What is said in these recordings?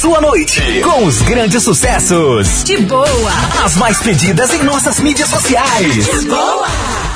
sua noite com os grandes sucessos. De boa. As mais pedidas em nossas mídias sociais. De boa.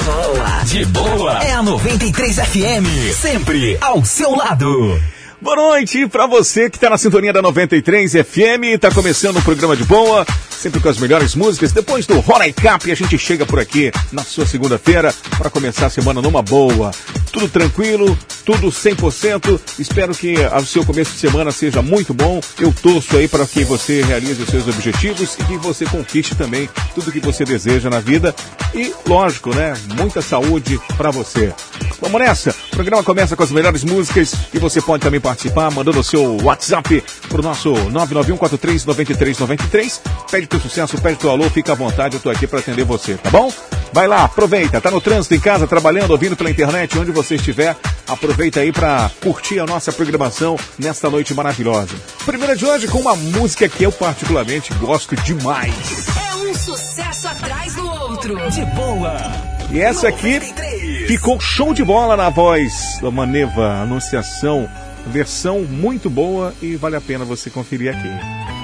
Boa. De boa. É a 93 FM. Sempre ao seu lado. Boa noite para você que está na sintonia da 93 FM. Está começando o programa de boa, sempre com as melhores músicas. Depois do Hora Cap, a gente chega por aqui na sua segunda-feira para começar a semana numa boa. Tudo tranquilo, tudo 100%. Espero que o seu começo de semana seja muito bom. Eu torço aí para que você realize os seus objetivos e que você conquiste também tudo que você deseja na vida. E, lógico, né? Muita saúde para você. Vamos nessa. O programa começa com as melhores músicas e você pode também participar mandando o seu WhatsApp pro nosso 991439393. Pede teu sucesso, pede teu alô, fica à vontade, eu tô aqui para atender você, tá bom? Vai lá, aproveita, tá no trânsito, em casa, trabalhando, ouvindo pela internet, onde você estiver, aproveita aí para curtir a nossa programação nesta noite maravilhosa. Primeira de hoje com uma música que eu particularmente gosto demais. É um sucesso atrás do outro. De boa. E essa aqui ficou show de bola na voz da Maneva Anunciação. Versão muito boa e vale a pena você conferir aqui.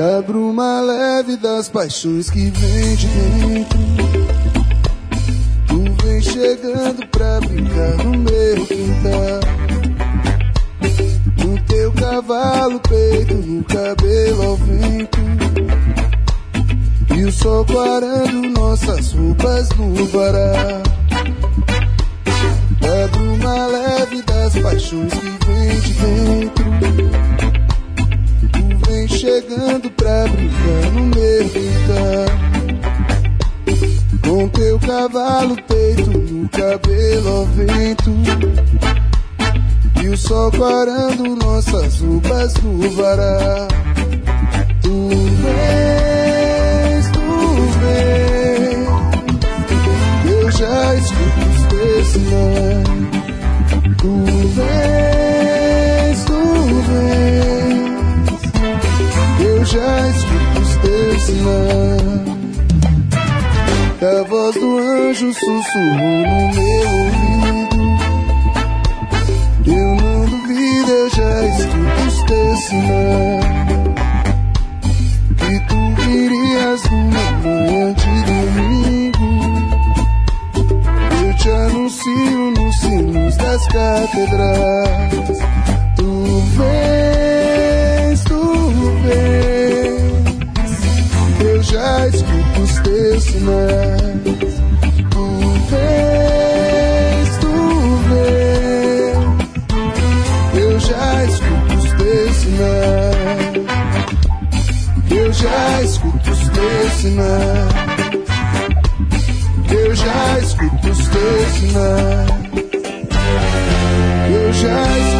Da bruma leve das paixões que vem de dentro. Tu vem chegando pra brincar no meu quintal. No teu cavalo, peito, no cabelo ao vento. E o sol clarando nossas roupas no varal. Da bruma leve das paixões que vem de dentro chegando pra brincar no meu quintal Com teu cavalo peito no cabelo ao vento. E o sol clarando nossas roupas no varal Tu vens, tu vens Eu já escuto os teus sinais. Tu vens, escuto os teus sinais. A voz do anjo sussurrou no meu ouvido. Eu não duvido, eu já escuto os teus sinais. Que tu virias numa manhã de domingo. Eu te anuncio nos sinos das catedrais. Tu vens, tu vens. Já escuto os teus sinais. Tu vens, tu vens. Eu já escuto os teus sinais. Eu já escuto os teus sinais. Eu já escuto os teus sinais. Eu já escuto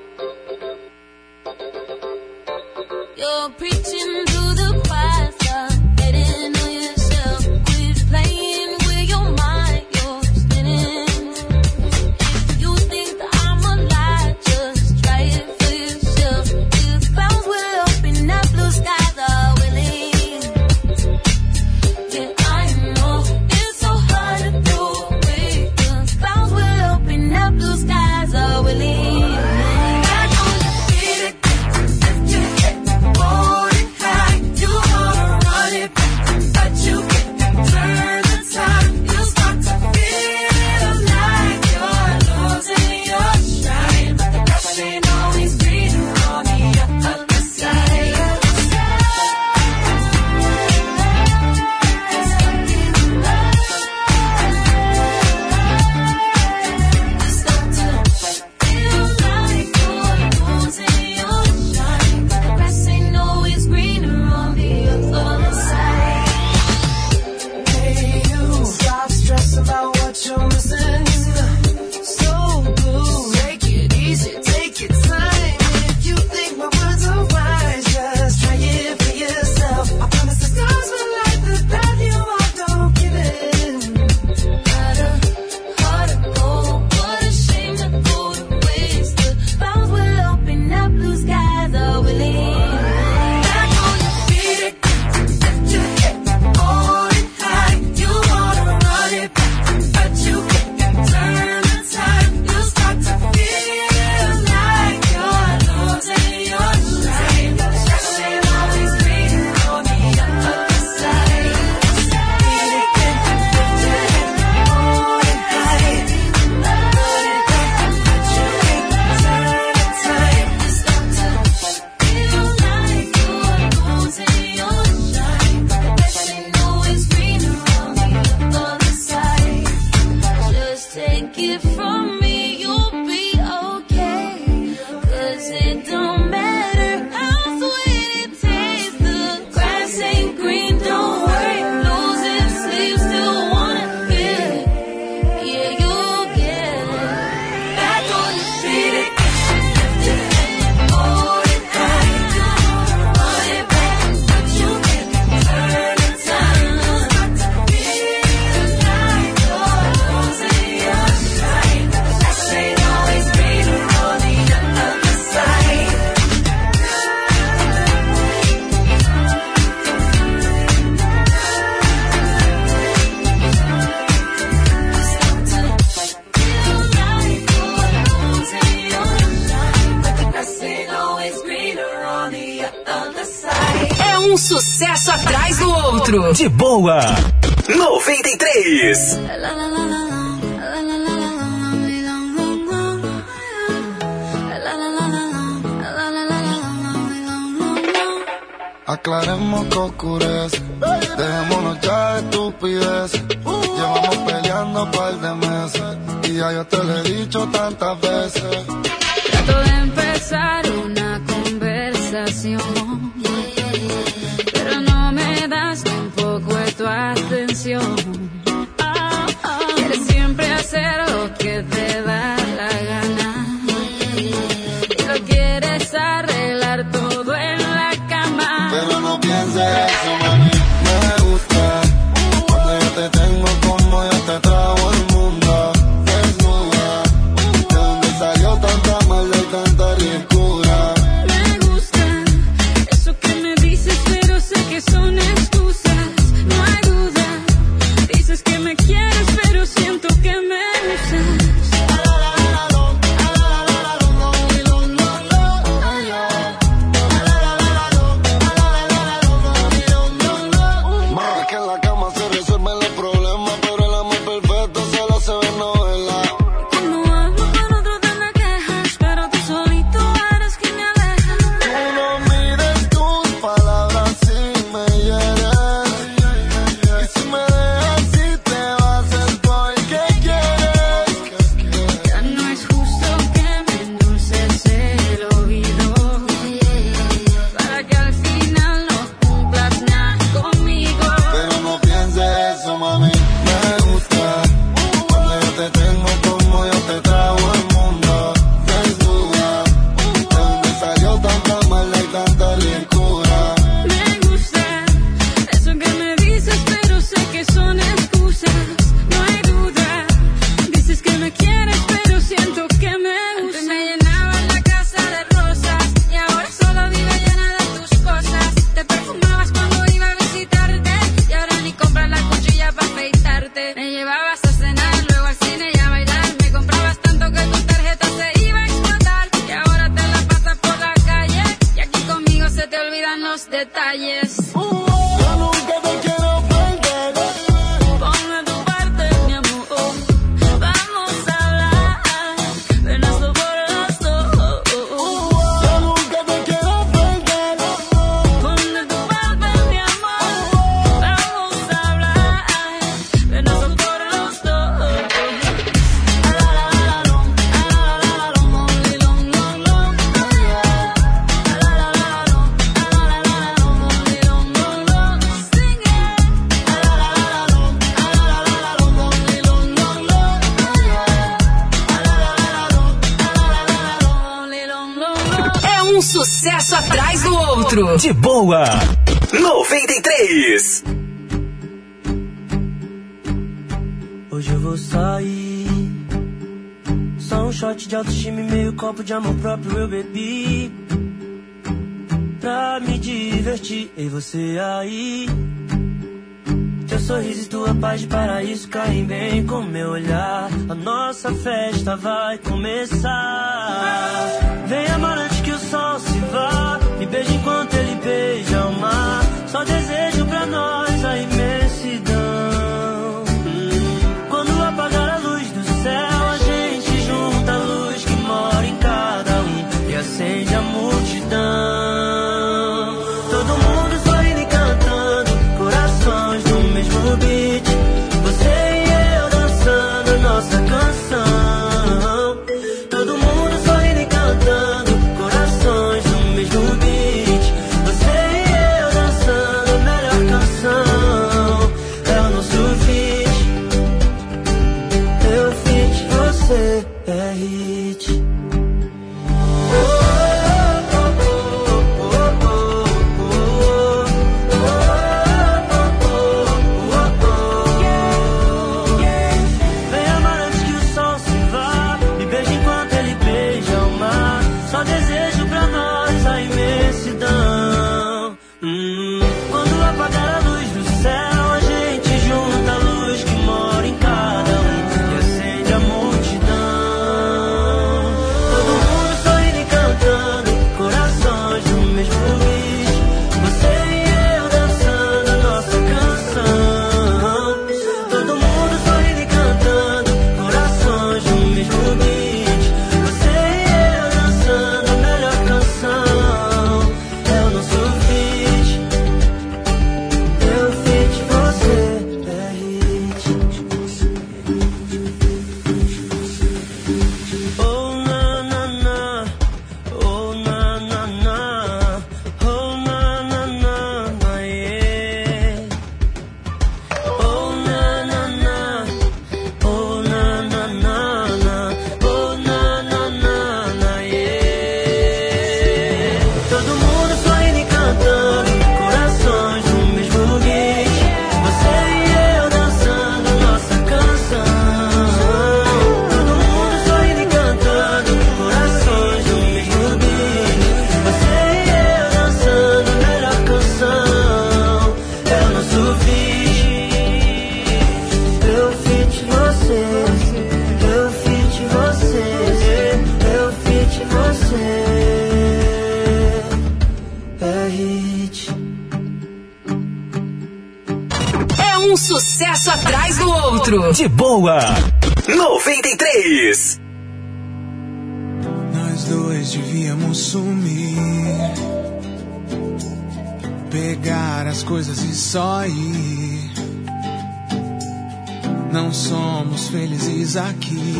Aqui.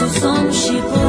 Dois somos tipo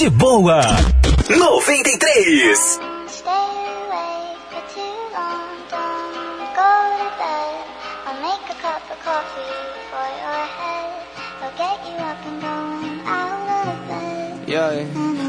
De boa. 93. Stay away for too long, don't go to bed. I'll make a cup of coffee for your head. I'll get you up and going out of bed. Yeah,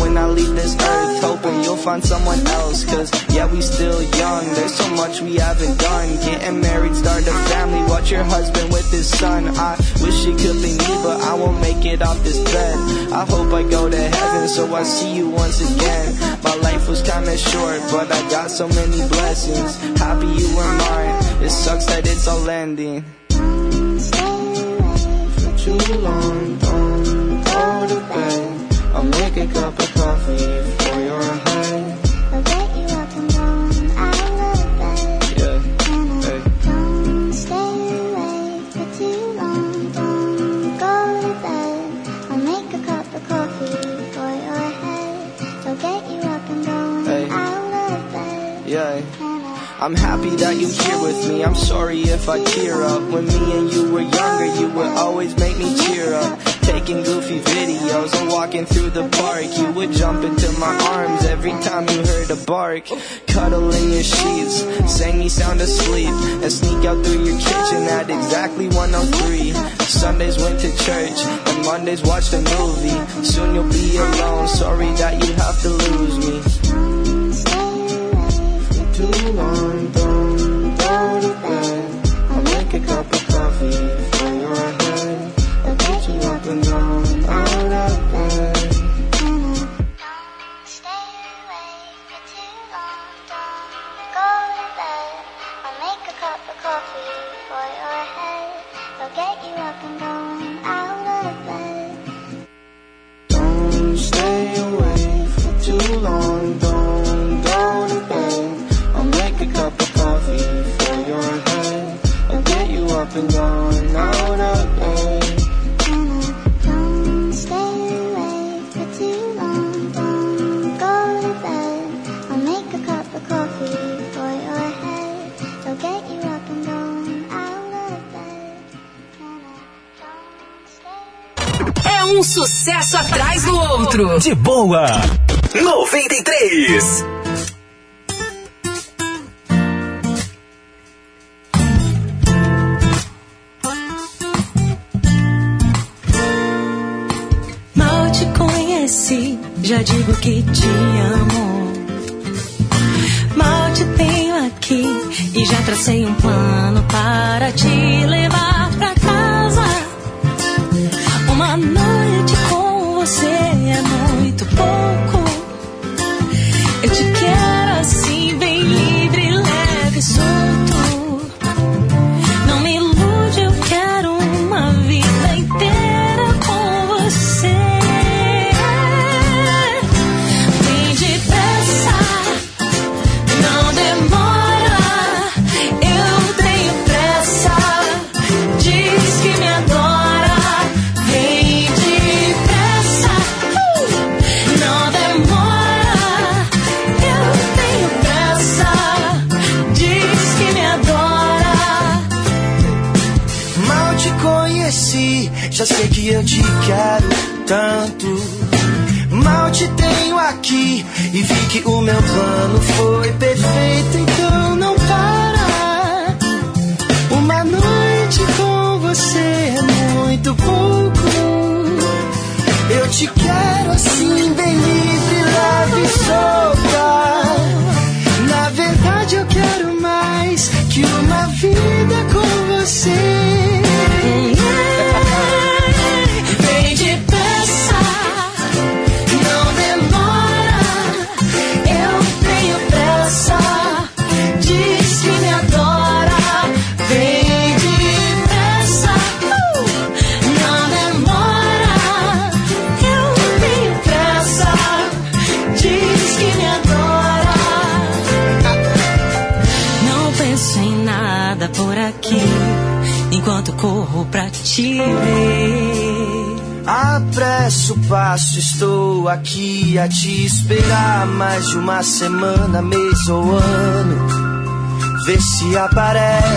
When I leave this earth, hoping you'll find someone else. Cause yeah, we still young, there's so much we haven't done. Getting married, start a family, watch your husband with his son. I wish it could be me, but I won't make it off this bed. I hope I go to heaven, so I see you once again. My life was kinda short, but I got so many blessings. Happy you were mine, it sucks that it's all ending. For too long, don't go to bed. I'll make a cup of for your head. I'll get you up and out of bed. Yeah, hey. Don't stay away for too long, don't go to bed. I'll make a cup of coffee for your head. I'll get you up and going Hey. out of bed. Yeah. I'm happy that you're here with me. I'm sorry if I tear up. When me and you were younger, you would always make me cheer up. Taking goofy videos. I'm walking through the park. You would jump into my arms every time you heard a bark. Cuddle in your sheets, sang me sound asleep, and sneak out through your kitchen at exactly 103. Sundays went to church, and Mondays watched a movie. Soon you'll be alone. Sorry that you have to lose me. Too long, sucesso atrás do outro. De boa. 93. Mal te conheci, já digo que te amo. Mal te tenho aqui e já tracei um plano para te semana, mês ou ano. Vê se aparece,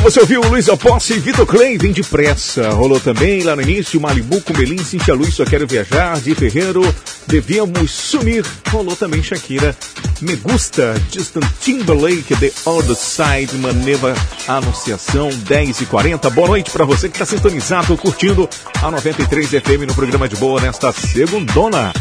você ouviu Luiz Alposse e Vitor Clay, vem depressa. Rolou também lá no início Malibu com Belim, Cintia Luz, Só Quero Viajar, de Ferreiro, Devíamos Sumir. Rolou também Shakira, Me Gusta, Justin Timberlake, The Other Side, Maneva Anunciação, 10 e 40 Boa noite para você que está sintonizado, curtindo a 93 FM no programa de boa nesta segundona.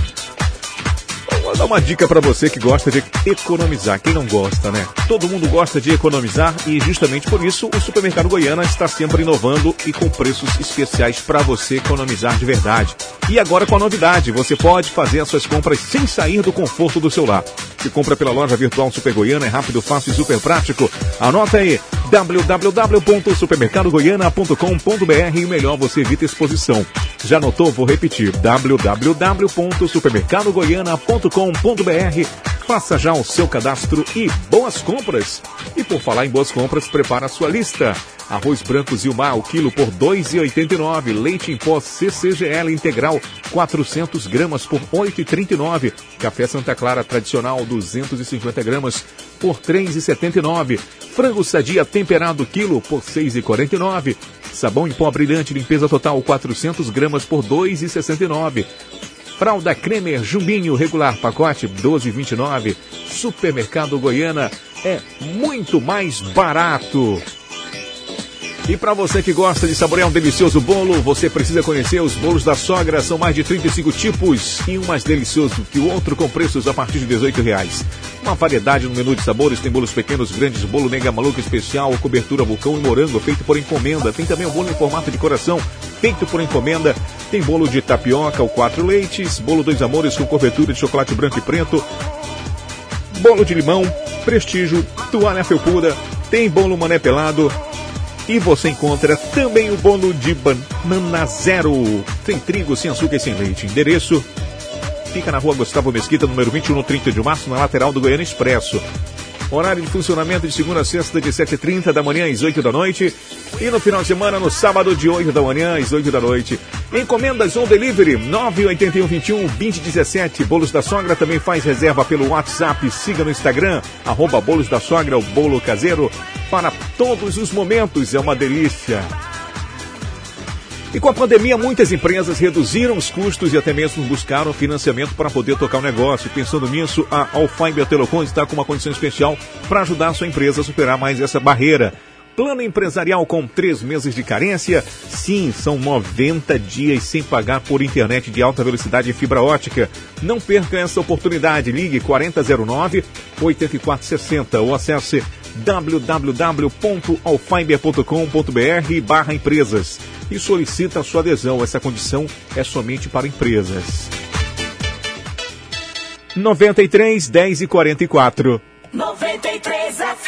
Vou dar uma dica para você que gosta de economizar. Quem não gosta, né? Todo mundo gosta de economizar e justamente por isso o Supermercado Goiana está sempre inovando e com preços especiais para você economizar de verdade. E agora com a novidade, você pode fazer as suas compras sem sair do conforto do seu lar. Se compra pela loja virtual Super Goiana, é rápido, fácil e super prático. Anota aí www.supermercadogoiana.com.br e melhor você evita exposição. Já anotou? Vou repetir www.supermercadogoiana.com.br Faça já o seu cadastro e boas compras. E por falar em boas compras, prepara a sua lista. Arroz branco Zilmar, o quilo por R$ 2,89. Leite em pó CCGL integral, 400 gramas por R$ 8,39. Café Santa Clara tradicional, 250 gramas por R$ 3,79. Frango sadia temperado quilo por R$ 6,49. Sabão em pó brilhante limpeza total, 400 gramas por R$ 2,69. Fralda Cremer Jumbinho regular pacote 12,29. Supermercado Goiana é muito mais barato. E para você que gosta de saborear um delicioso bolo, você precisa conhecer os bolos da sogra. São mais de 35 tipos e um mais delicioso que o outro com preços a partir de 18 reais. Uma variedade no menu de sabores, tem bolos pequenos, grandes, bolo mega maluco especial, cobertura vulcão e morango, feito por encomenda. Tem também o bolo em formato de coração, feito por encomenda. Tem bolo de tapioca ou quatro leites, bolo dois amores com cobertura de chocolate branco e preto, bolo de limão, prestígio, toalha felpuda, tem bolo mané pelado, e você encontra também o bolo de banana zero. Tem trigo sem açúcar e sem leite. Endereço fica na rua Gustavo Mesquita, número 21, no 30 de março, na lateral do Goiânia Expresso. Horário de funcionamento de segunda a sexta, de 7h30 da manhã às 8 da noite. E no final de semana, no sábado, de 8 da manhã às 8 da noite. Encomendas on delivery 981 21 2017. Bolos da Sogra também faz reserva pelo WhatsApp. Siga no Instagram, arroba Bolos da Sogra, o bolo caseiro. Para todos os momentos, é uma delícia. E com a pandemia, muitas empresas reduziram os custos e até mesmo buscaram financiamento para poder tocar o negócio. Pensando nisso, a Alfiber Telecom está com uma condição especial para ajudar a sua empresa a superar mais essa barreira. Plano empresarial com três meses de carência? Sim, são 90 dias sem pagar por internet de alta velocidade e fibra ótica. Não perca essa oportunidade. Ligue 4009-8460 ou acesse www.alfiber.com.br barra empresas e solicita a sua adesão. Essa condição é somente para empresas. 93 10 e 44. 93 FM.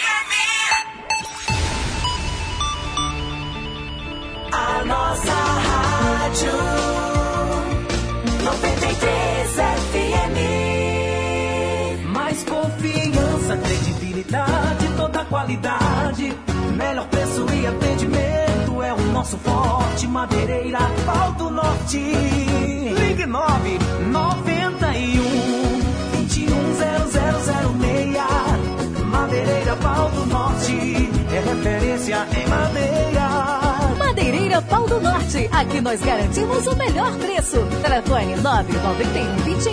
Nosso forte. Madeireira, Pau do Norte. Ligue 9 91 210006. Madeireira, Pau do Norte. É referência em madeira. Madeireira Pau do Norte. Aqui nós garantimos o melhor preço. Telefone 991 21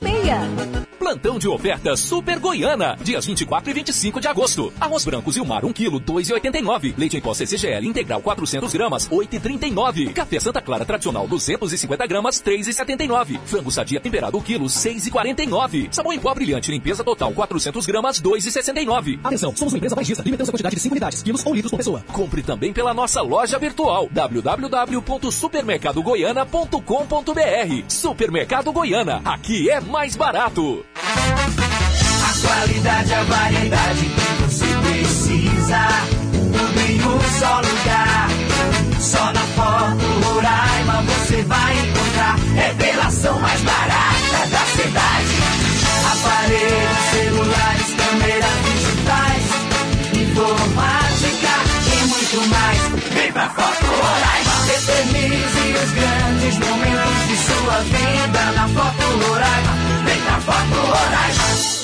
0006. Plantão de oferta Super Goiana, dias 24 e 25 de agosto. Arroz branco Zilmar 1 kg 2,89. Leite em pó CCGL integral 400 gramas 8,39. Café Santa Clara tradicional 250 gramas 3,79. Frango sadia temperado 1 kg 6,49. Sabão em pó brilhante limpeza total 400 gramas 2,69. Atenção, somos uma empresa varejista. Limitamos a quantidade de 5 unidades, quilos ou litros por pessoa. Compre também pela nossa loja virtual www.supermercadogoiana.com.br. Supermercado Goiana, aqui é mais barato. A qualidade, a variedade que você precisa. Tudo em um só lugar. Só na Foto Roraima você vai encontrar. Revelação mais barata da cidade. Aparelhos, celulares, Pra Foto Roraima. Eternize os grandes momentos de sua vida na Foto Roraima. Vem pra Foto Roraima.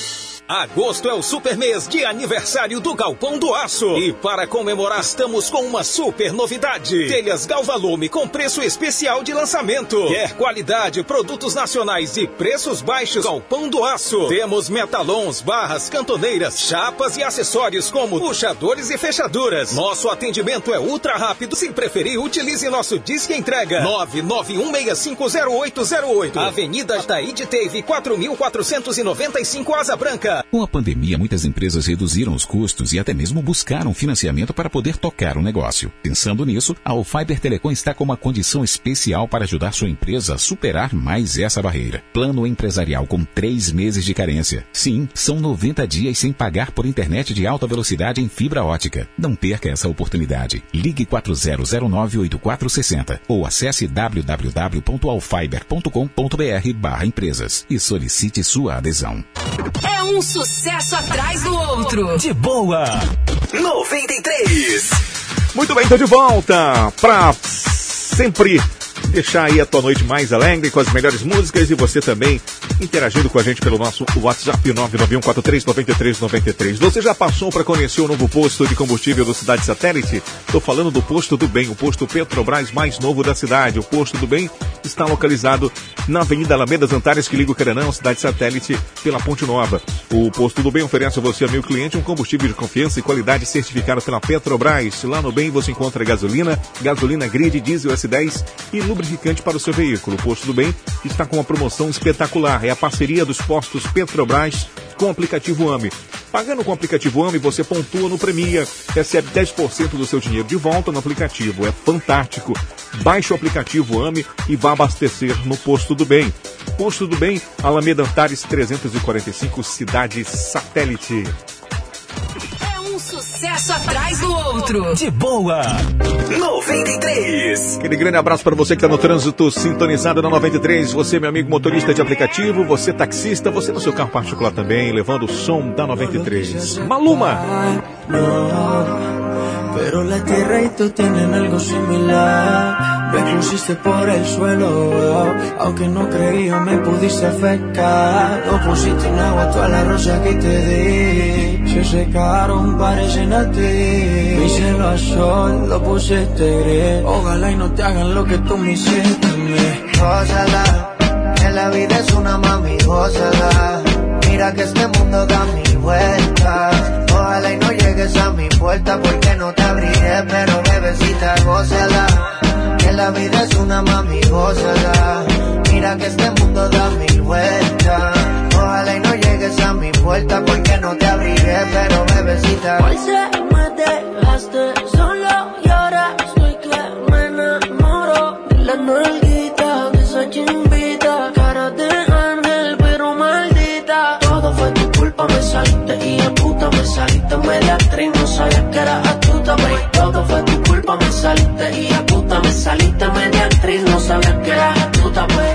Agosto é o super mês de aniversário do Galpão do Aço. E para comemorar, estamos com uma super novidade: telhas Galvalume com preço especial de lançamento. Quer qualidade, produtos nacionais e preços baixos? Galpão do Aço. Temos metalons, barras, cantoneiras, chapas e acessórios como puxadores e fechaduras. Nosso atendimento é ultra rápido. Se preferir, utilize nosso disque entrega: 991650808. Avenida Taíde Teve 4495 Asa Branca. Com a pandemia, muitas empresas reduziram os custos e até mesmo buscaram financiamento para poder tocar o negócio. Pensando nisso, a Alfiber Telecom está com uma condição especial para ajudar sua empresa a superar mais essa barreira. Plano empresarial com três meses de carência. Sim, são 90 dias sem pagar por internet de alta velocidade em fibra ótica. Não perca essa oportunidade. Ligue 40098460 ou acesse www.alfiber.com.br barra empresas e solicite sua adesão. É um sucesso atrás do outro. De boa. 93. Muito bem, tô de volta pra sempre deixar aí a tua noite mais alegre com as melhores músicas e você também interagindo com a gente pelo nosso WhatsApp 991439393. Você já passou para conhecer o novo posto de combustível do Cidade Satélite? Estou falando do Posto do Bem, o posto Petrobras mais novo da cidade. O Posto do Bem está localizado na Avenida Alameda Antares, que liga o Caranão, Cidade Satélite, pela Ponte Nova. O Posto do Bem oferece a você, amigo cliente, um combustível de confiança e qualidade certificado pela Petrobras. Lá no Bem você encontra gasolina, gasolina grid, diesel S10 e lubrificante para o seu veículo. O Posto do Bem está com uma promoção espetacular. É a parceria dos postos Petrobras com o aplicativo AME. Pagando com o aplicativo AME, você pontua no Premia, recebe 10% do seu dinheiro de volta no aplicativo. É fantástico. Baixe o aplicativo AME e vá abastecer no Posto do Bem. Posto do Bem, Alameda Antares 345, Cidade Satélite. Sucesso atrás do outro. De boa. 93. Aquele grande abraço para você que está no trânsito sintonizado na 93. Você, meu amigo motorista de aplicativo, você taxista, você no seu carro particular também, levando o som da 93. Maluma. Pero la tierra y tú tienen algo similar. Me pusiste por el suelo, aunque no creía me pudiste afectar. No pusiste en agua toda la rosa que te di. Se secaron, parecen a ti. Mi cielo a sol lo pusiste gris. Ojalá y no te hagan lo que tú me hiciste a mí. Gózala, que la vida es una mami, gózala. Mira que este mundo da mil vueltas. Ojalá y no llegues a mi puerta porque no te abriré, pero bebecita, gózala. La vida es una mami, gózala. Mira que este mundo da mil vueltas. Ojalá y no llegues a mi puerta porque no te abriré, pero bebecita. Hoy se me dejaste solo y ahora estoy que me enamoro de la nalguita, de esa chimbita, cara de ángel pero maldita. Todo fue tu culpa, me saliste y a puta me saliste media actriz, no sabía que era astuta, baby. Todo fue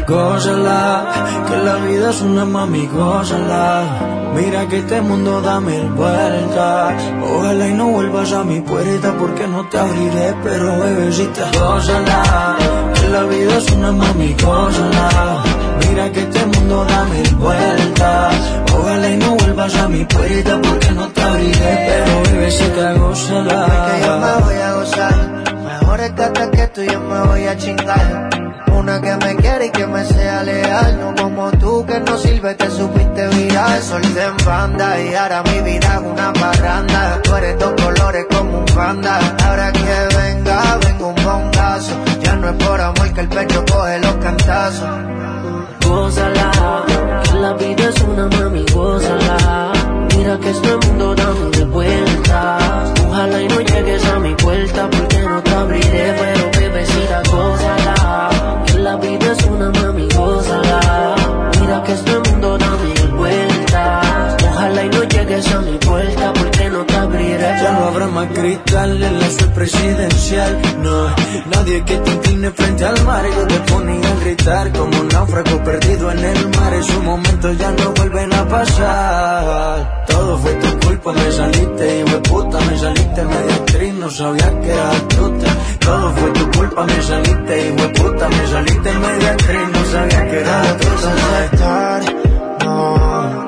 Gózala, que la vida es una mami, gózala. Mira que este mundo da mil vueltas. Ojalá y no vuelvas a mi puerta porque no te abriré, pero bebecita, gózala. Que la vida es una mami, gózala. Mira que este mundo da mil vueltas. Ojalá y no vuelvas a mi puerta porque no te abriré, pero bebecita, gózala. que yo me voy a gozar. Mejor estate que tú yo me voy a chingar. Una que me quiere y que me sea leal. No como tú que no sirve, te supiste viral. Solté en banda y ahora mi vida es una parranda. Tú eres dos colores como un panda. Ahora que venga, vengo un bongazo. Ya no es por amor que el pecho coge los cantazos. Gózala, que la vida es una mami, gózala. Mira que este mundo da mil vueltas. Ojalá y no llegues a mi puerta porque no te abriré, pero bebecita, gózala. La vida es una mami, gózala. Mira que este mundo da mil vueltas. Ojalá y no llegues a mi No más cristal en la sed presidencial. No, nadie que te incline frente al mar. Yo te ponía a gritar como un náufrago perdido en el mar. Esos momentos ya no vuelven a pasar. Todo fue tu culpa, me saliste, hijo de puta, me saliste media actriz, no sabía que era astuta. Todo fue tu culpa, me saliste, hijo de puta, me saliste media actriz, no sabía que era astuta. aceptar, no.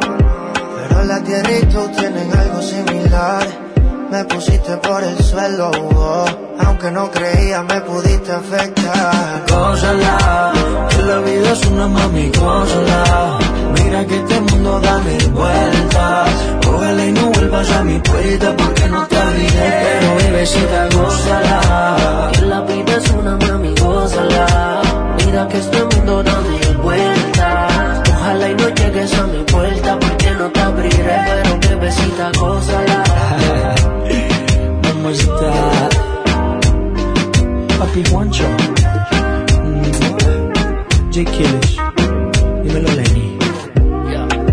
Pero la tierra y tú tienen algo similar. Me pusiste por el suelo, oh. aunque no creía me pudiste afectar. Gózala, que la vida es una mami, gózala. Mira que este mundo da mil vueltas. Ojalá y no vuelvas a mi puerta porque no te abriré, pero bebecita, gózala. Que la vida es una mami, gózala. Mira que este mundo da mil vueltas. Ojalá y no llegues a mi puerta porque no te abriré, pero bebecita, gózala. ¿Cómo está? Papi Juancho. Mm. J. Killish. Dímelo, Lenny.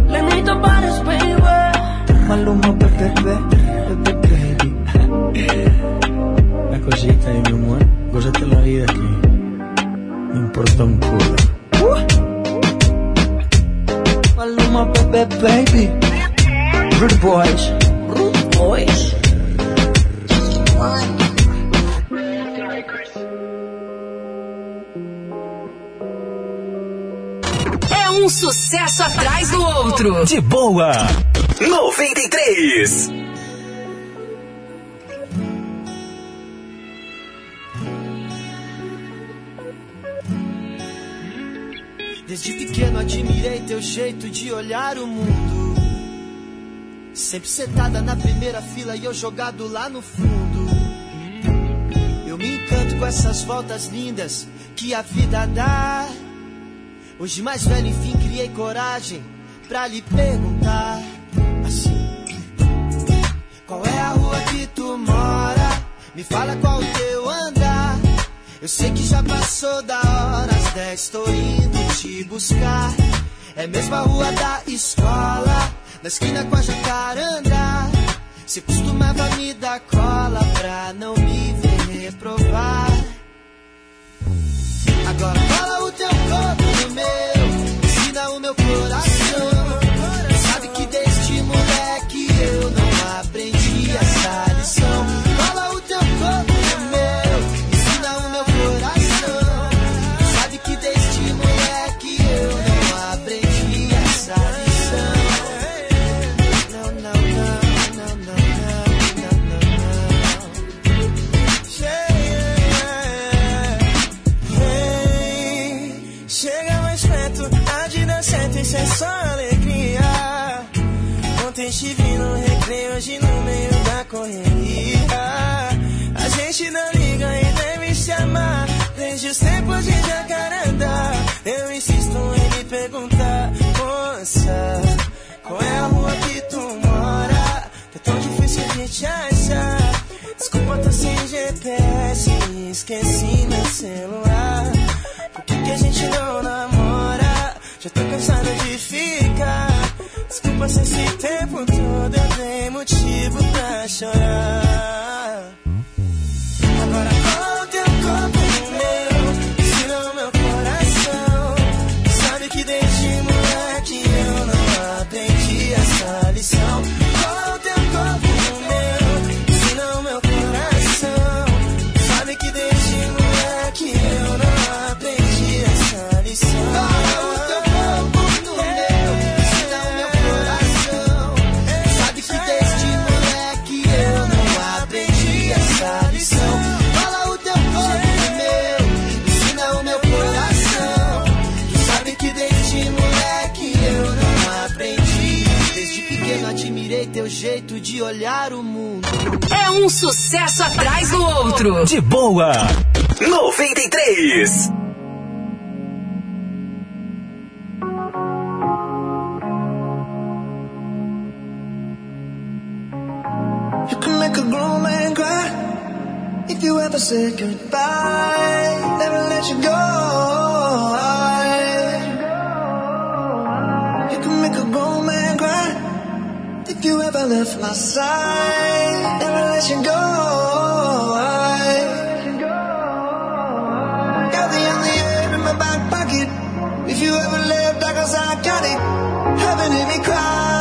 Lenito Pares, baby. Maluma, bebé, baby. La cosita de mi amor. Gózate la vida aquí. No importa un culo. Maluma, bebé, baby. Rude boys. Rude boys. É um sucesso atrás do outro. De boa. 93. Desde pequeno admirei teu jeito de olhar o mundo. Sempre sentada na primeira fila e eu jogado lá no fundo. Eu me encanto com essas voltas lindas que a vida dá. Hoje mais velho, enfim, criei coragem pra lhe perguntar assim: Qual é a rua que tu mora? Me fala qual o teu andar. Eu sei que já passou da hora, às 10 tô indo te buscar. É mesmo a rua da escola, na esquina com a jacaranda. Você costumava me dar cola pra não me ver reprovar. Agora é só alegria. Ontem estive no recreio, hoje no meio da correria. A gente não liga e deve se amar. Desde os tempos de Jacarandá, eu insisto em me perguntar, moça, qual é a rua que tu mora? Tá tão difícil de te achar. Desculpa, tô sem GPS, esqueci meu celular. Por que, que a gente não namora? Já tô cansada de ficar. Desculpa se esse tempo todo eu dei motivo pra chorar. Agora jeito de olhar o mundo. É um sucesso atrás do outro. De boa. 93. You can make a grown man cry if you ever say goodbye. Never let you go. you ever left my side, never let you go. Got the only air in my back pocket. If you ever left, I guess I got it. Heaven hit me cry.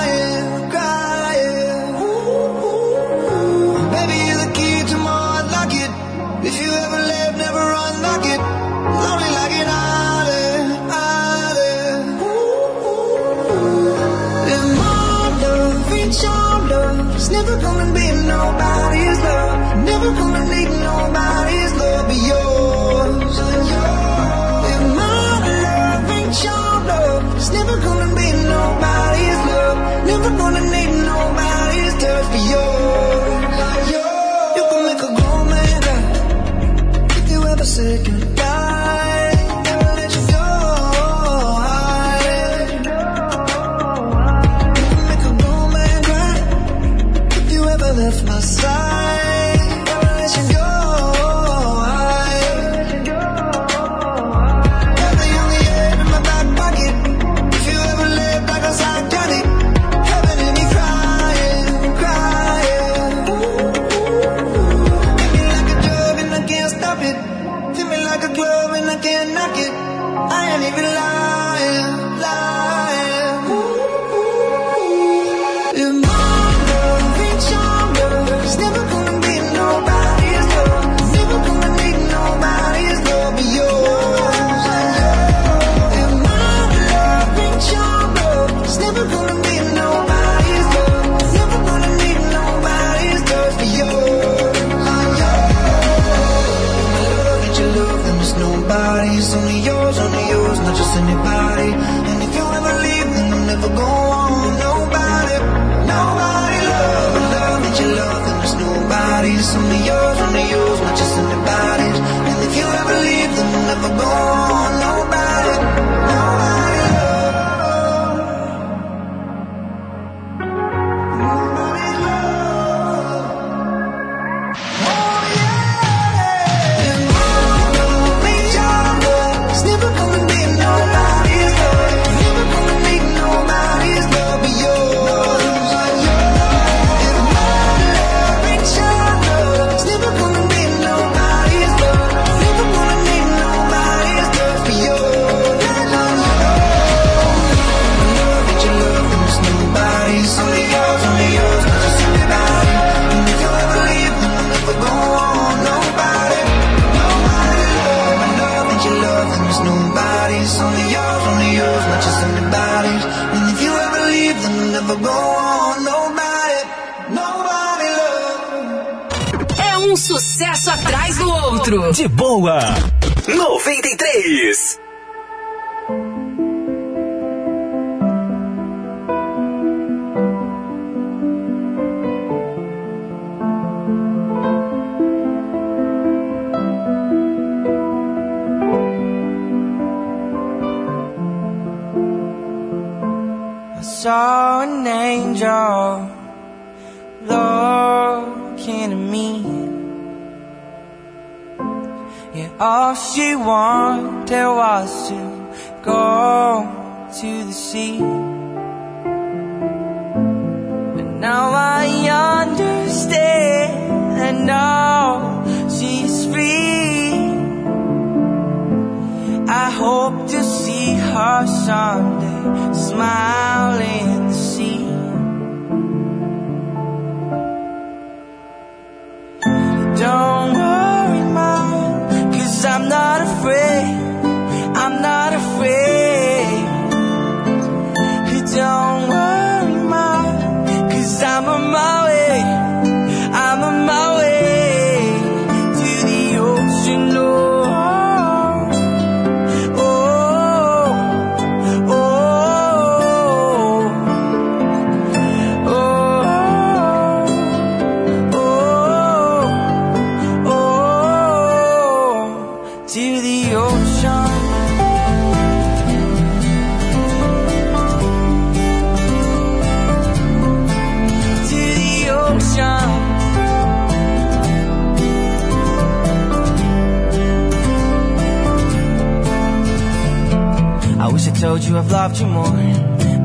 loved you more.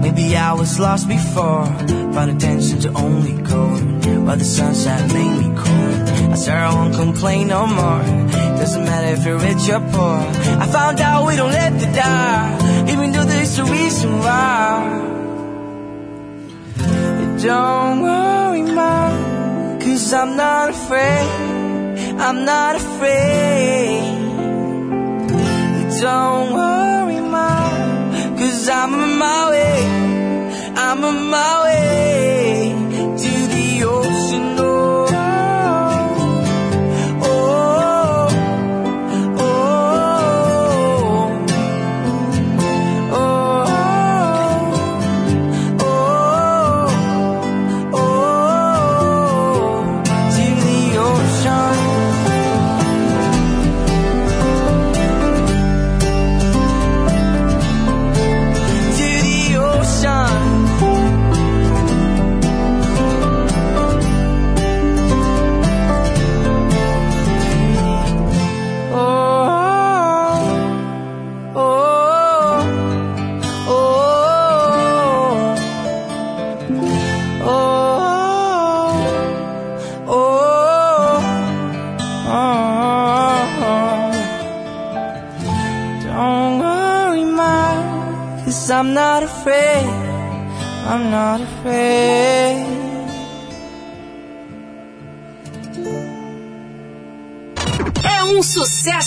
Maybe I was lost before, but attention to only cold. But the sunshine made me cold. I swear I won't complain no more. Doesn't matter if you're rich or poor. I found out we don't let to die, even though there's a reason why. Don't worry, mom, cause I'm not afraid. I'm not afraid. Don't worry. Cause I'm on my way, I'm on my way.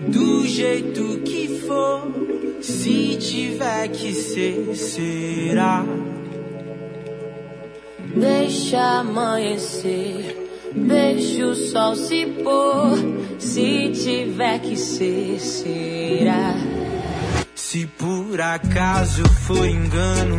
do jeito que for. Se tiver que ser, será. Deixa amanhecer, deixa o sol se pôr. Se tiver que ser, será. Se por acaso for engano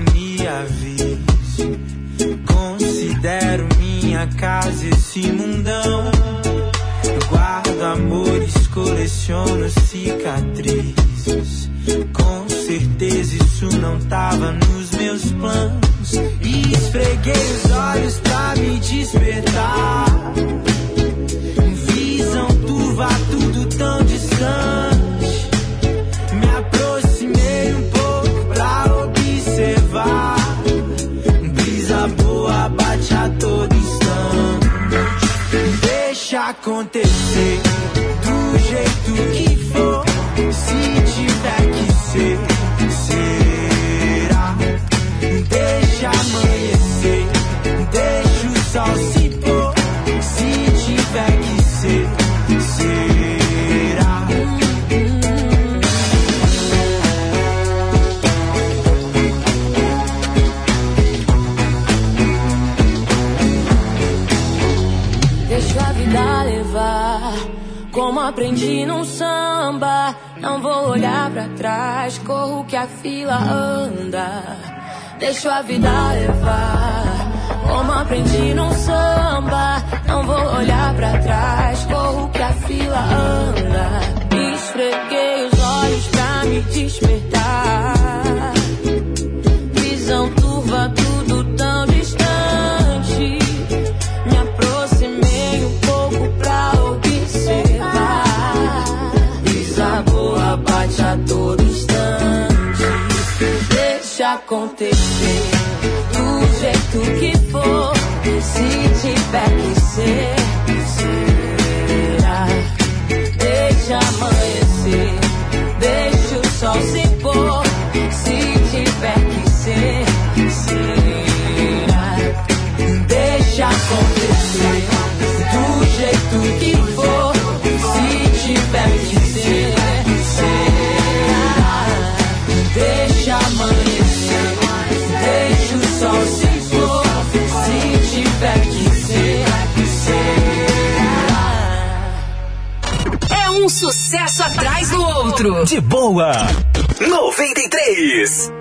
acontecer do jeito que for, se tiver que ser. outro. De boa. 93.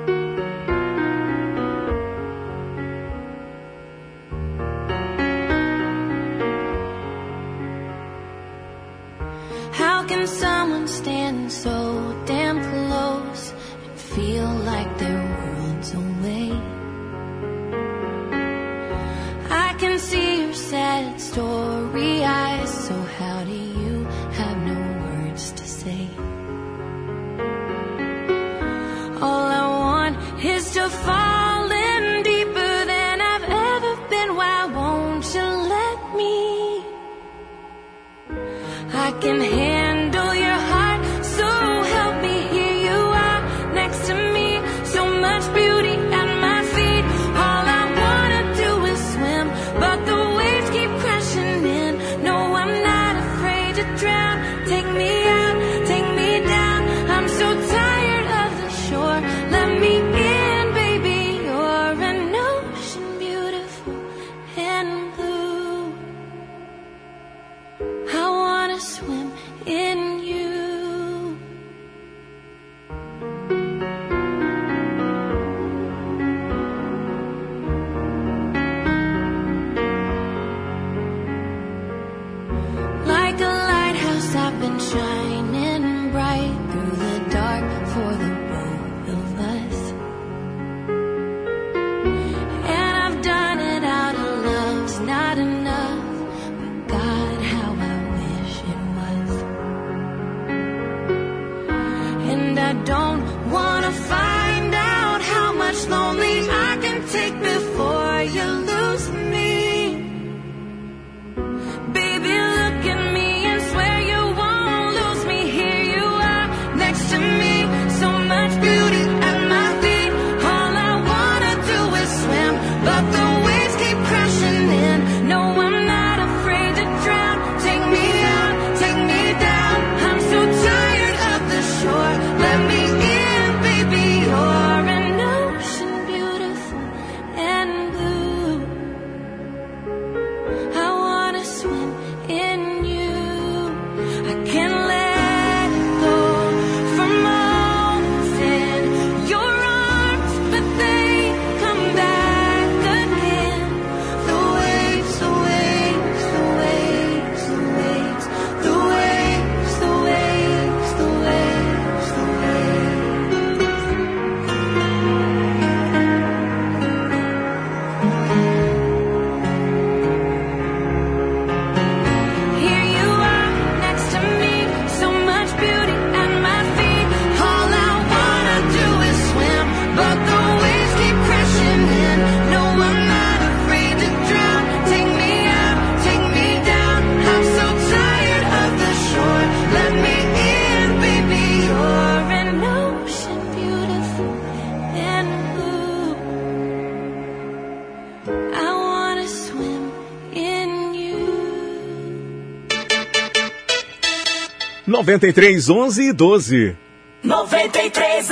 93 FM. 93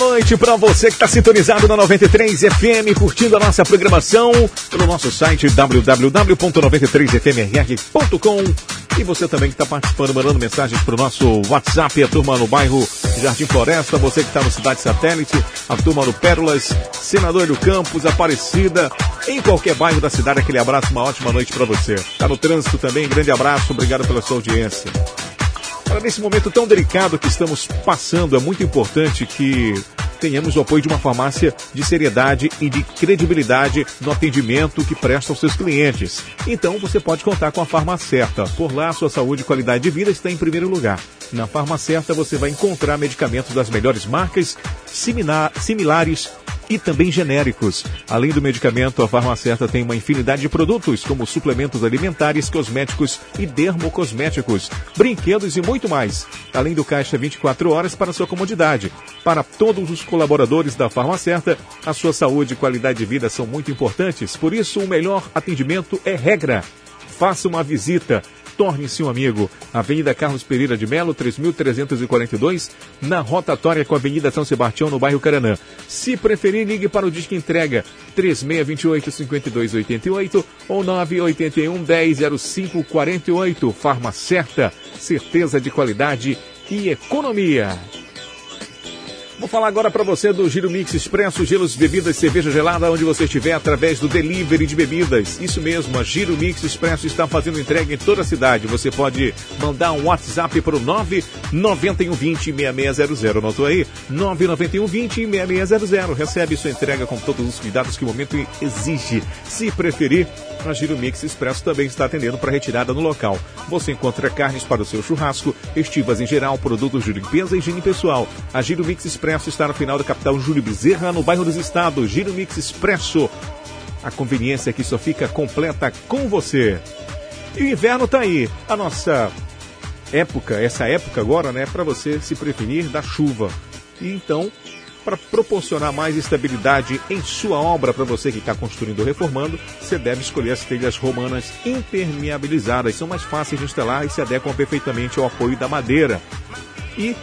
noite para você que está sintonizado na 93 FM, curtindo a nossa programação pelo nosso site www.93fmrr.com e você também que está participando, mandando mensagens para o nosso WhatsApp, a turma no bairro Jardim Floresta, você que está no Cidade Satélite, a turma no Pérolas, Senador do Campos, Aparecida, em qualquer bairro da cidade, aquele abraço, uma ótima noite para você. Está no trânsito também, grande abraço, obrigado pela sua audiência. Nesse momento tão delicado que estamos passando, é muito importante que tenhamos o apoio de uma farmácia de seriedade e de credibilidade no atendimento que presta aos seus clientes. Então você pode contar com a Farmacerta. Por lá, sua saúde e qualidade de vida está em primeiro lugar. Na Farmacerta você vai encontrar medicamentos das melhores marcas, similar- similares e também genéricos. Além do medicamento, a Farmacerta tem uma infinidade de produtos, como suplementos alimentares, cosméticos e dermocosméticos, brinquedos e muito mais. Além do caixa 24 horas para sua comodidade. Para todos os colaboradores da Farmacerta, a sua saúde e qualidade de vida são muito importantes, por isso o melhor atendimento é regra. Faça uma visita. Torne-se um amigo. Avenida Carlos Pereira de Melo, 3342, na rotatória com a Avenida São Sebastião, no bairro Caranã. Se preferir, ligue para o Disque Entrega 3628-5288 ou 981 1005 48. Farma Certa, certeza de qualidade e economia. Vou falar agora para você do Giro Mix Expresso, gelos, bebidas, cerveja gelada, onde você estiver, através do delivery de bebidas. Isso mesmo, a Giro Mix Expresso está fazendo entrega em toda a cidade. Você pode mandar um WhatsApp para o 99120 6600. Anotou aí? 99120 6600. Recebe sua entrega com todos os cuidados que o momento exige. Se preferir, a Giro Mix Expresso também está atendendo para retirada no local. Você encontra carnes para o seu churrasco, estivas em geral, produtos de limpeza e higiene pessoal. A Giro Mix Expresso está no final da capital Júlio Bezerra, no bairro dos Estados. Giro Mix Expresso. A conveniência que só fica completa com você. E o inverno tá aí. A nossa época, essa época agora, né, para você se prevenir da chuva. E então, para proporcionar mais estabilidade em sua obra para você que está construindo ou reformando, você deve escolher as telhas romanas impermeabilizadas. São mais fáceis de instalar e se adequam perfeitamente ao apoio da madeira. E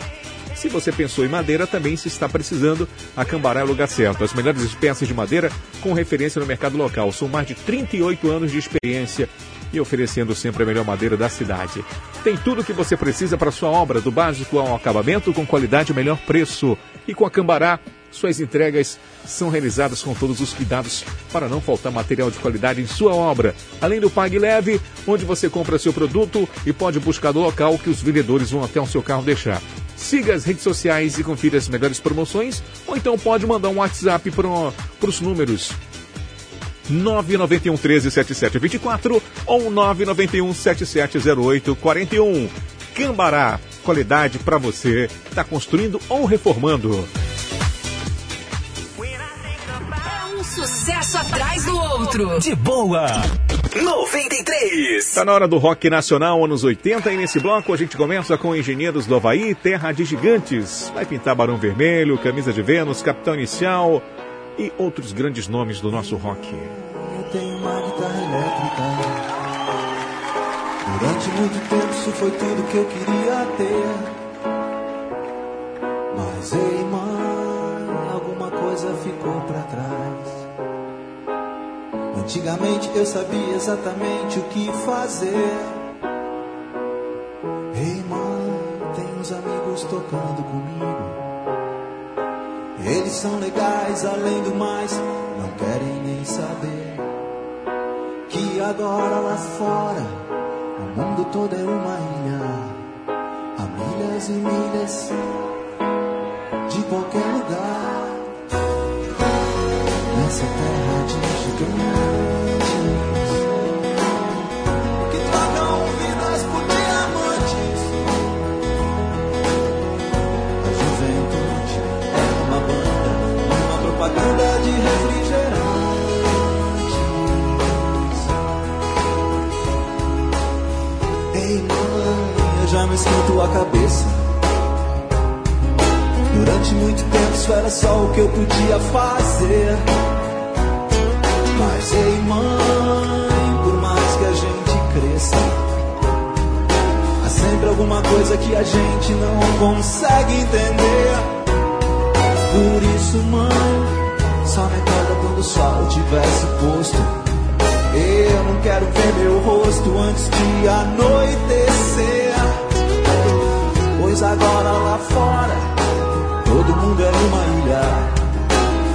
se você pensou em madeira, também se está precisando, a Cambará é o lugar certo. As melhores espécies de madeira com referência no mercado local. São mais de 38 anos de experiência e oferecendo sempre a melhor madeira da cidade. Tem tudo o que você precisa para sua obra, do básico ao acabamento, com qualidade e melhor preço. E com a Cambará, suas entregas são realizadas com todos os cuidados para não faltar material de qualidade em sua obra. Além do Pague Leve, onde você compra seu produto e pode buscar no local que os vendedores vão até o seu carro deixar. Siga as redes sociais e confira as melhores promoções, ou então pode mandar um WhatsApp para os números 991 13 7724 ou 991 7708 41. Cambará, qualidade para você está construindo ou reformando. Um sucesso atrás do outro. De boa. 93. Tá na hora do rock nacional, anos 80, e nesse bloco a gente começa com Engenheiros do Havaí, Terra de Gigantes. Vai pintar Barão Vermelho, Camisa de Vênus, Capitão Inicial e outros grandes nomes do nosso rock. Eu tenho uma guitarra elétrica. Durante muito tempo isso foi tudo que eu queria ter. Mas ei, mãe, alguma coisa ficou pra trás. Antigamente eu sabia exatamente o que fazer. Ei, mãe, tem uns amigos tocando comigo. Eles são legais, além do mais, não querem nem saber. Que agora lá fora, o mundo todo é uma ilha. Há milhas e milhas de qualquer lugar. esquento a cabeça. Durante muito tempo isso era só o que eu podia fazer. Mas ei, mãe, por mais que a gente cresça, há sempre alguma coisa que a gente não consegue entender. Por isso, mãe, só me toca quando o sol tivesse posto. Eu não quero ver meu rosto antes de anoitecer. Pois agora lá fora, todo mundo é uma ilha.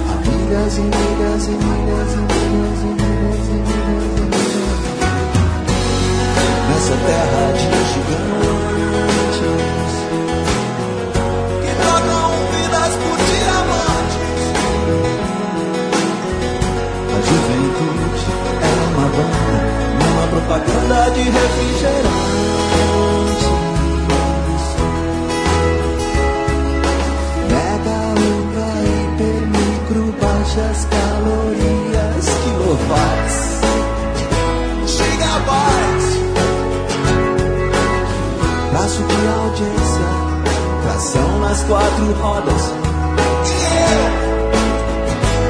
Há e milhas e milhas e milhas e milhas e milhas e milhas. Nessa terra de gigantes que trocam vidas por diamantes. A juventude é uma banda, uma propaganda de refrigerante. Baixas calorias, kilobytes, gigabytes. Pra subir a audiência, tração nas quatro rodas. E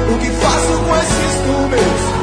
eu, o que faço com esses números?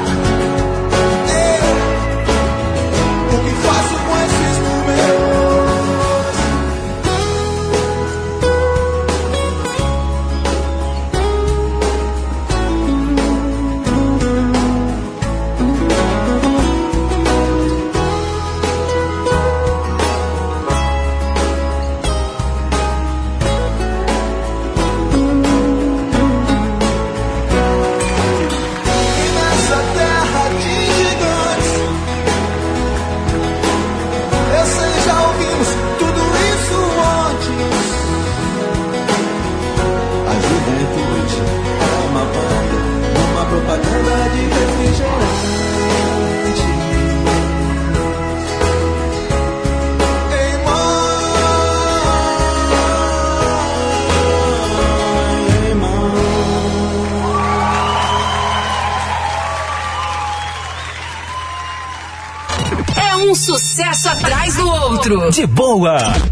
De boa.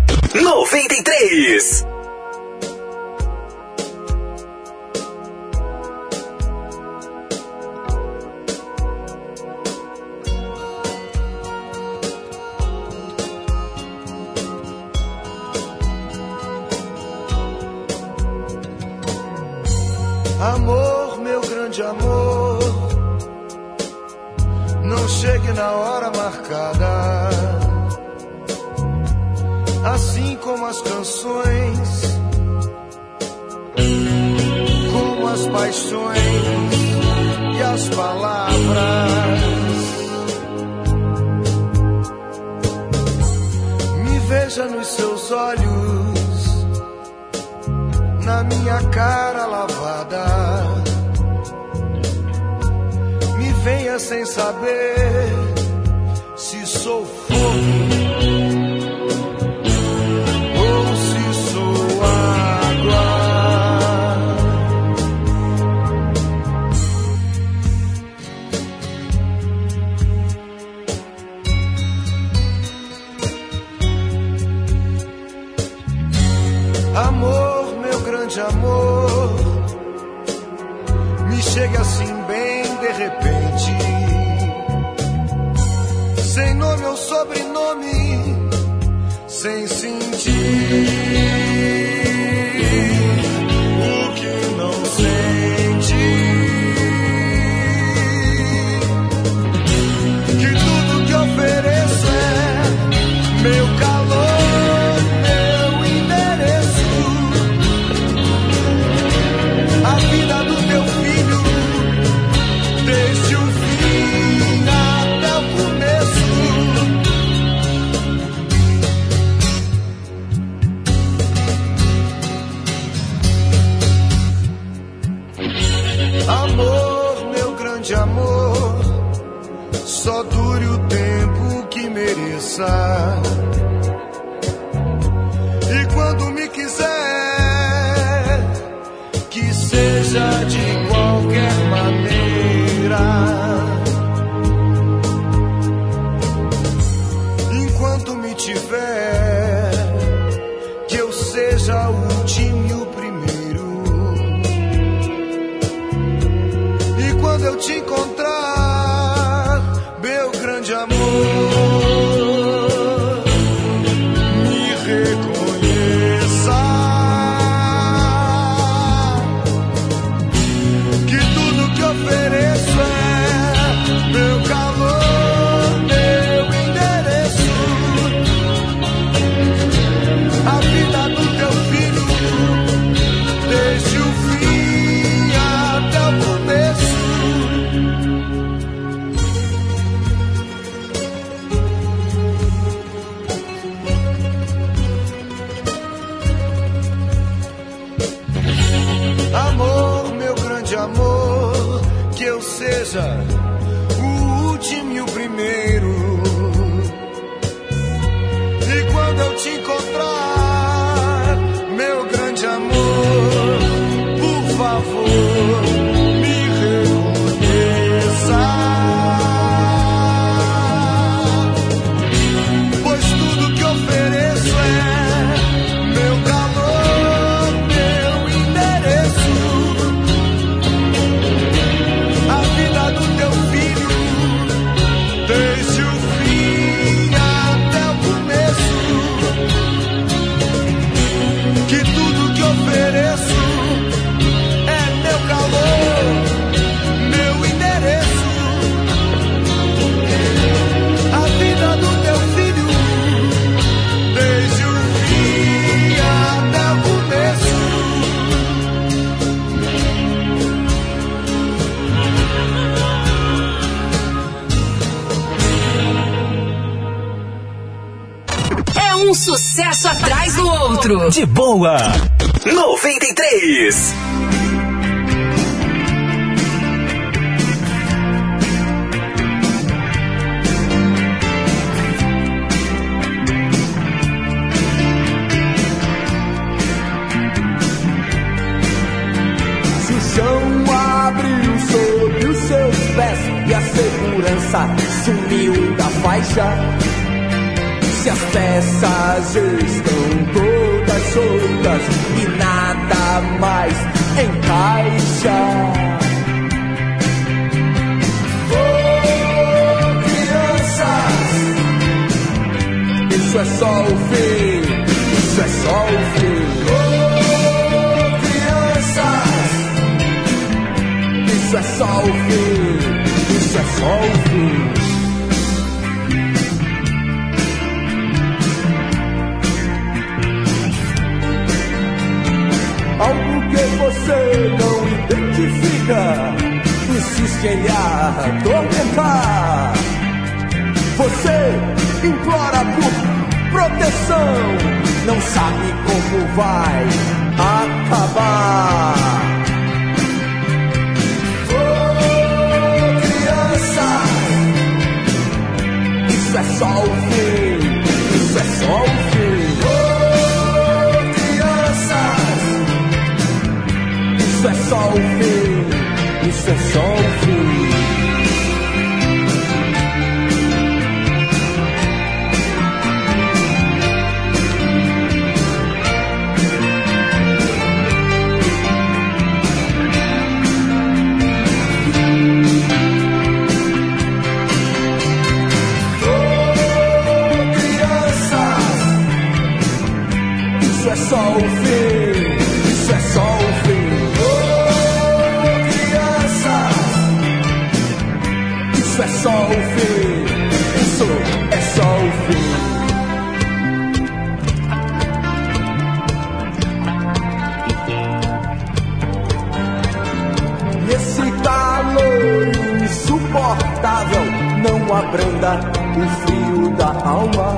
abranda o frio da alma.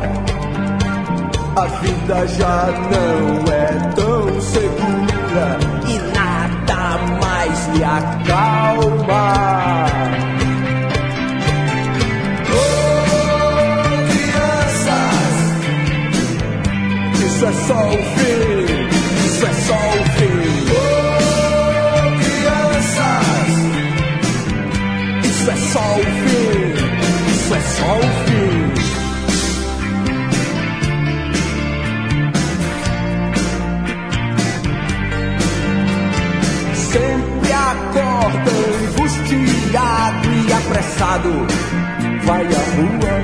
A vida já não é tão segura e nada mais me acalma. isso é só o fim, isso é só o fim. Oh, crianças, isso é só o só o fim. Sempre acorda angustiado e apressado, vai à rua.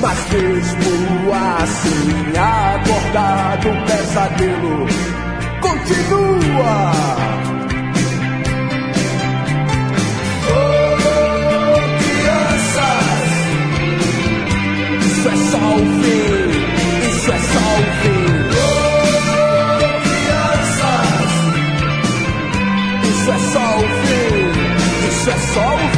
Mas mesmo assim, acordado, o pesadelo continua. é só o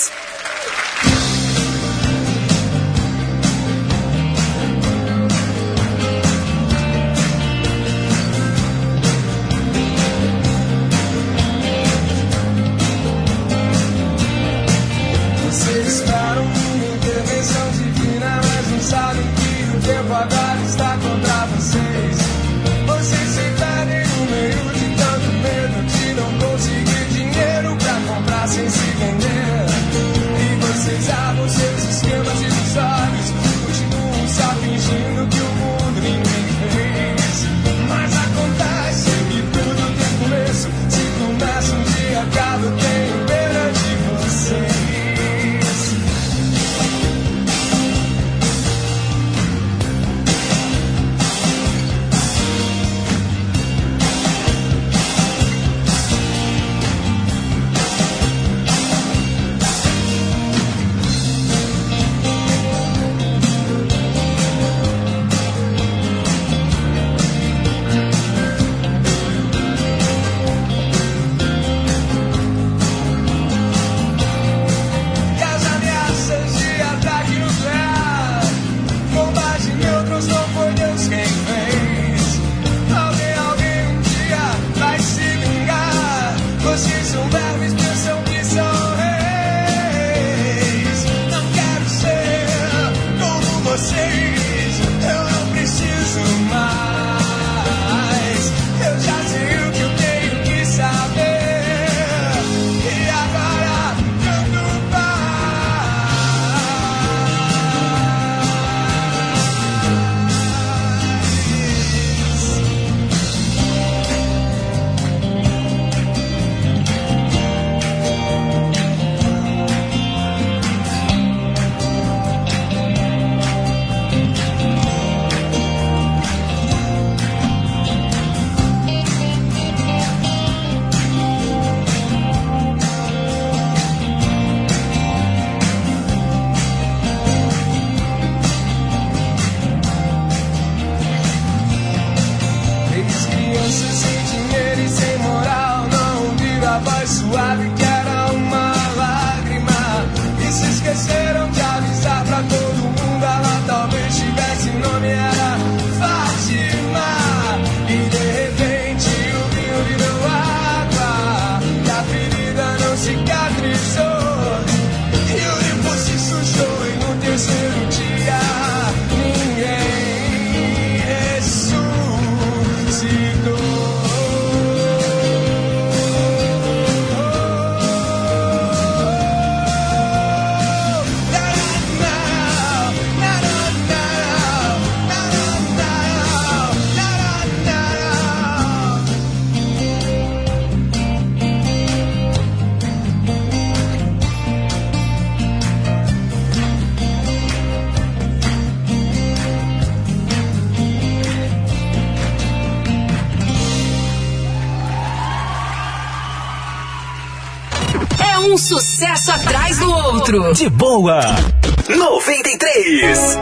De boa. Noventa e três.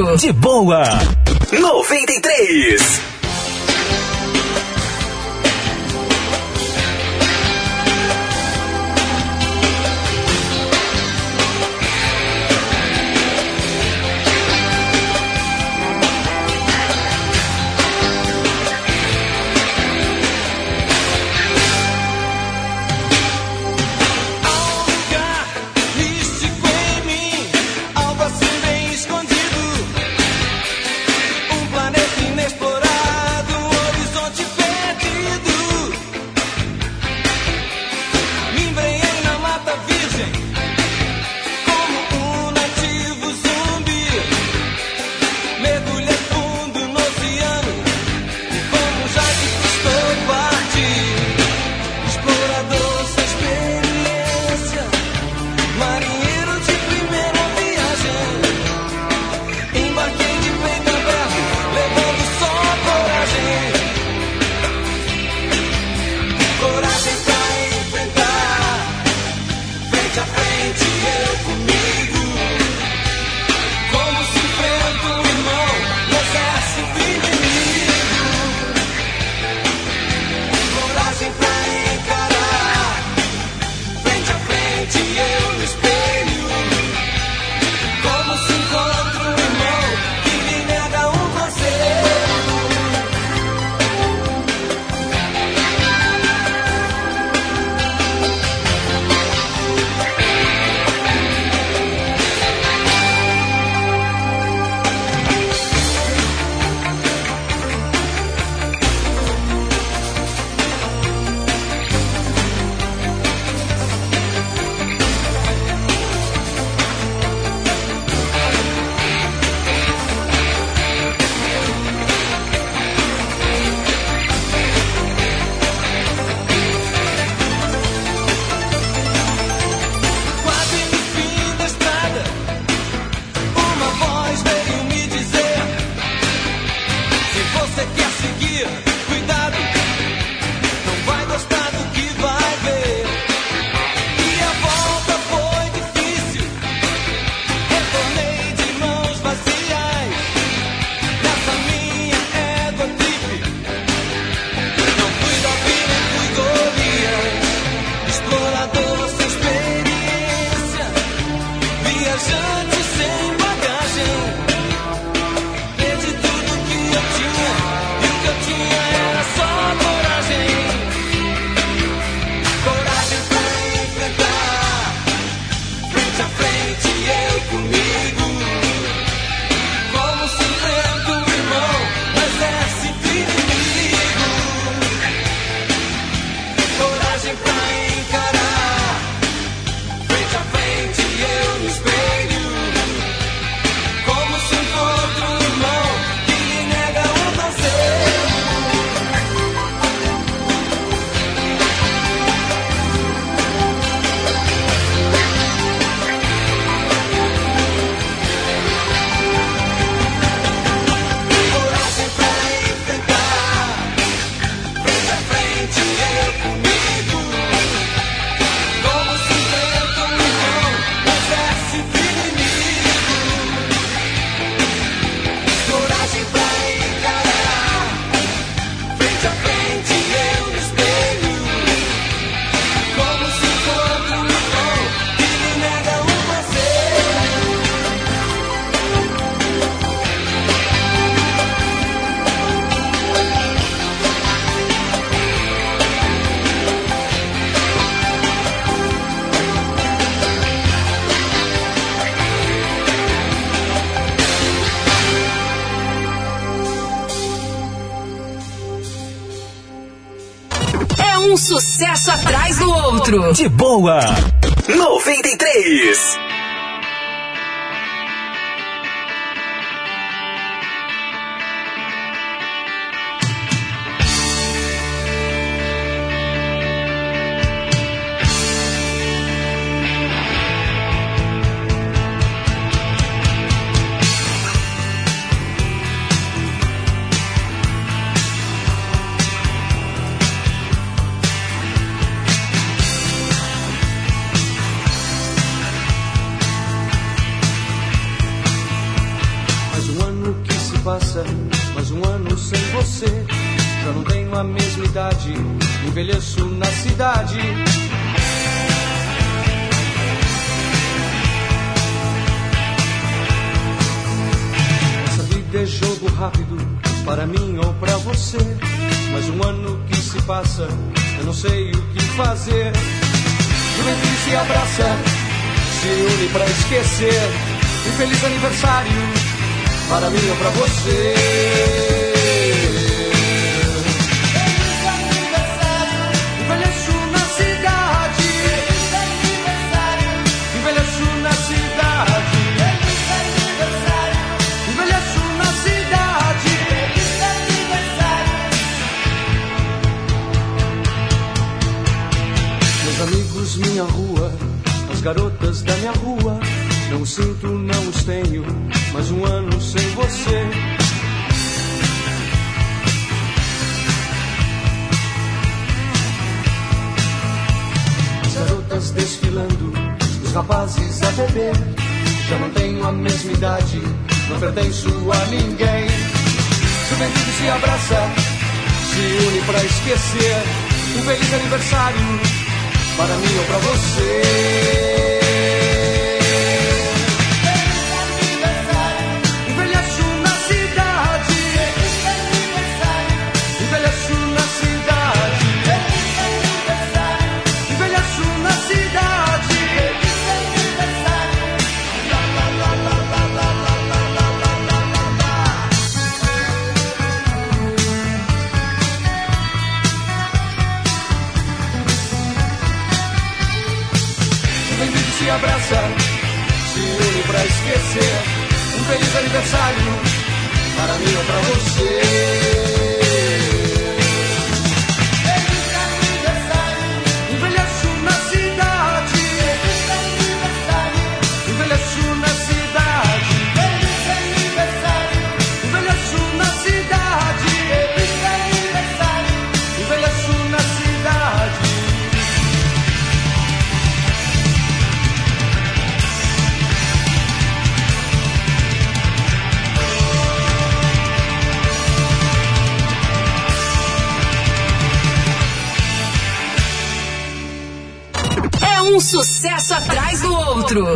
De boa. 93. De boa. 93.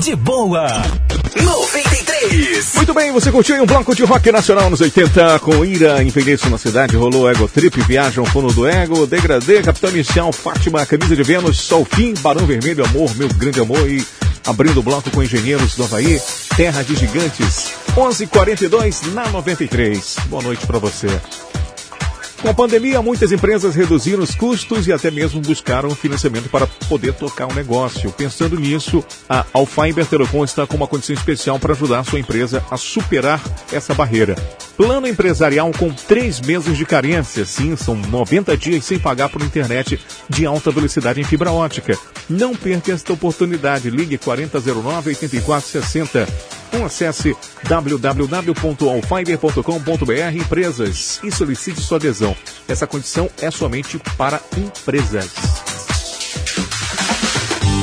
De boa. 93. Muito bem, você curtiu um bloco de rock nacional nos 80 com Ira, Envelheço na Cidade, rolou Ego Trip, Viajam Fundo do Ego, Degradê, Capitão Inicial, Fátima, Camisa de Vênus, Sol Fim, Barão Vermelho, Amor, Meu Grande Amor e abrindo o bloco com Engenheiros do Havaí, Terra de Gigantes, 11:42 na 93. Boa noite para você. Com a pandemia, muitas empresas reduziram os custos e até mesmo buscaram financiamento para poder tocar o negócio. Pensando nisso, a Alfiber Telecom está com uma condição especial para ajudar sua empresa a superar essa barreira. Plano empresarial com três meses de carência. Sim, são 90 dias sem pagar por internet de alta velocidade em fibra ótica. Não perca esta oportunidade. Ligue 4009-8460 ou acesse www.alfiber.com.br empresas e solicite sua adesão. Essa condição é somente para empresas.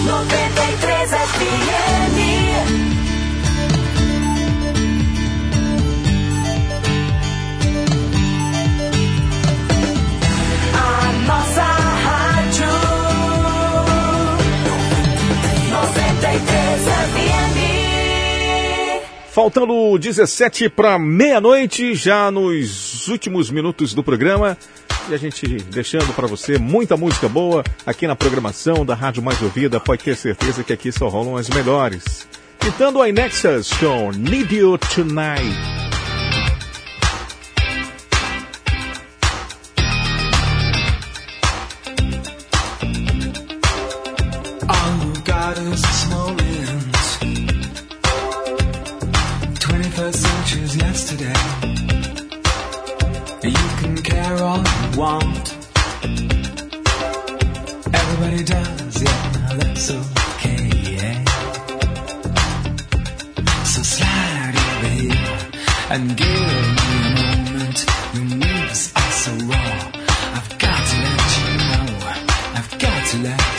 93 FM. Faltando 17 para meia-noite, já nos últimos minutos do programa. E a gente deixando para você muita música boa aqui na programação da Rádio Mais Ouvida. Pode ter certeza que aqui só rolam as melhores. Citando a Inexas com Need You Tonight. Want. Everybody does, yeah, that's okay, yeah. So slide over here and give me a moment. Your moves are so raw. I've got to let you know. I've got to let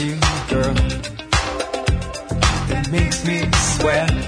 you, girl, that makes me sweat.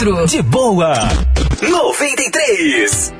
De boa. 93.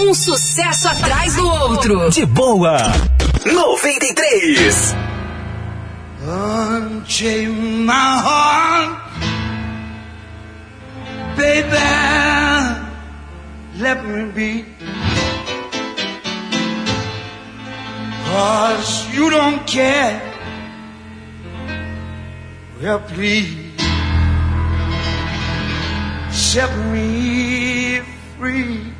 um sucesso atrás do outro. De boa. 93. Unchain my heart, baby. Let me be. Cause you don't care. Well, please set me free.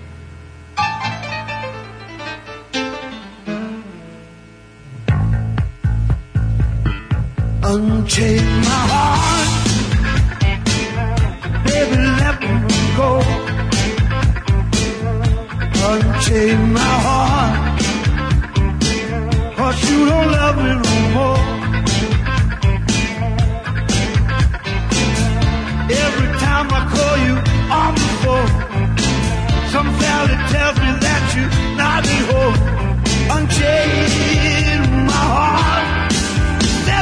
Unchain my heart, baby, let me go. Unchain my heart, cause you don't love me no more. Every time I call you on the phone, some valley tells me that you're not at home. Unchain my heart.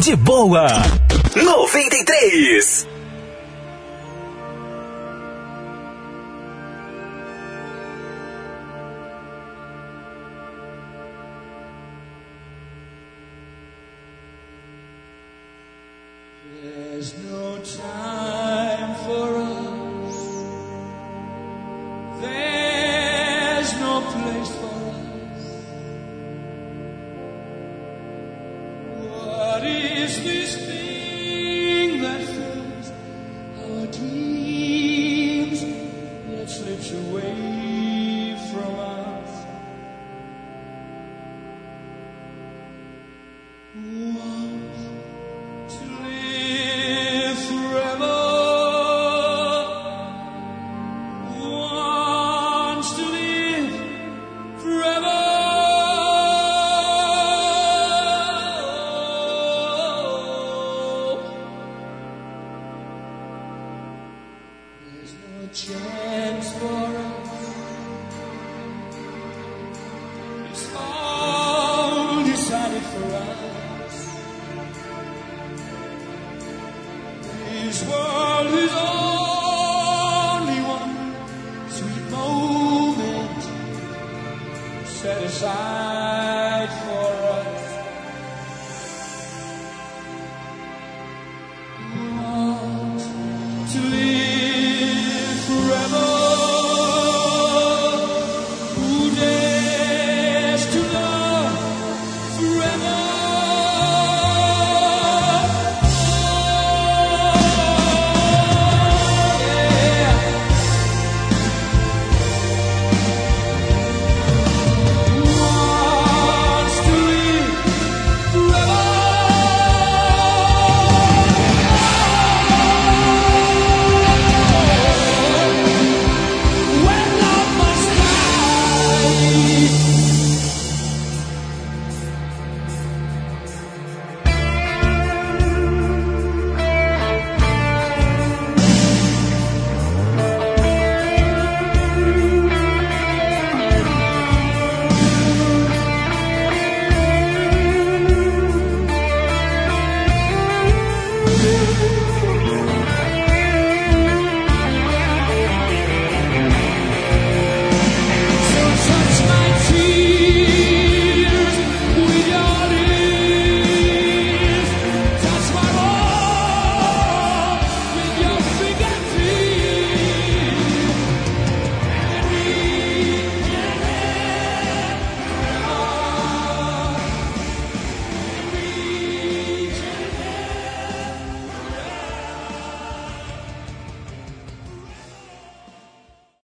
De boa. 93.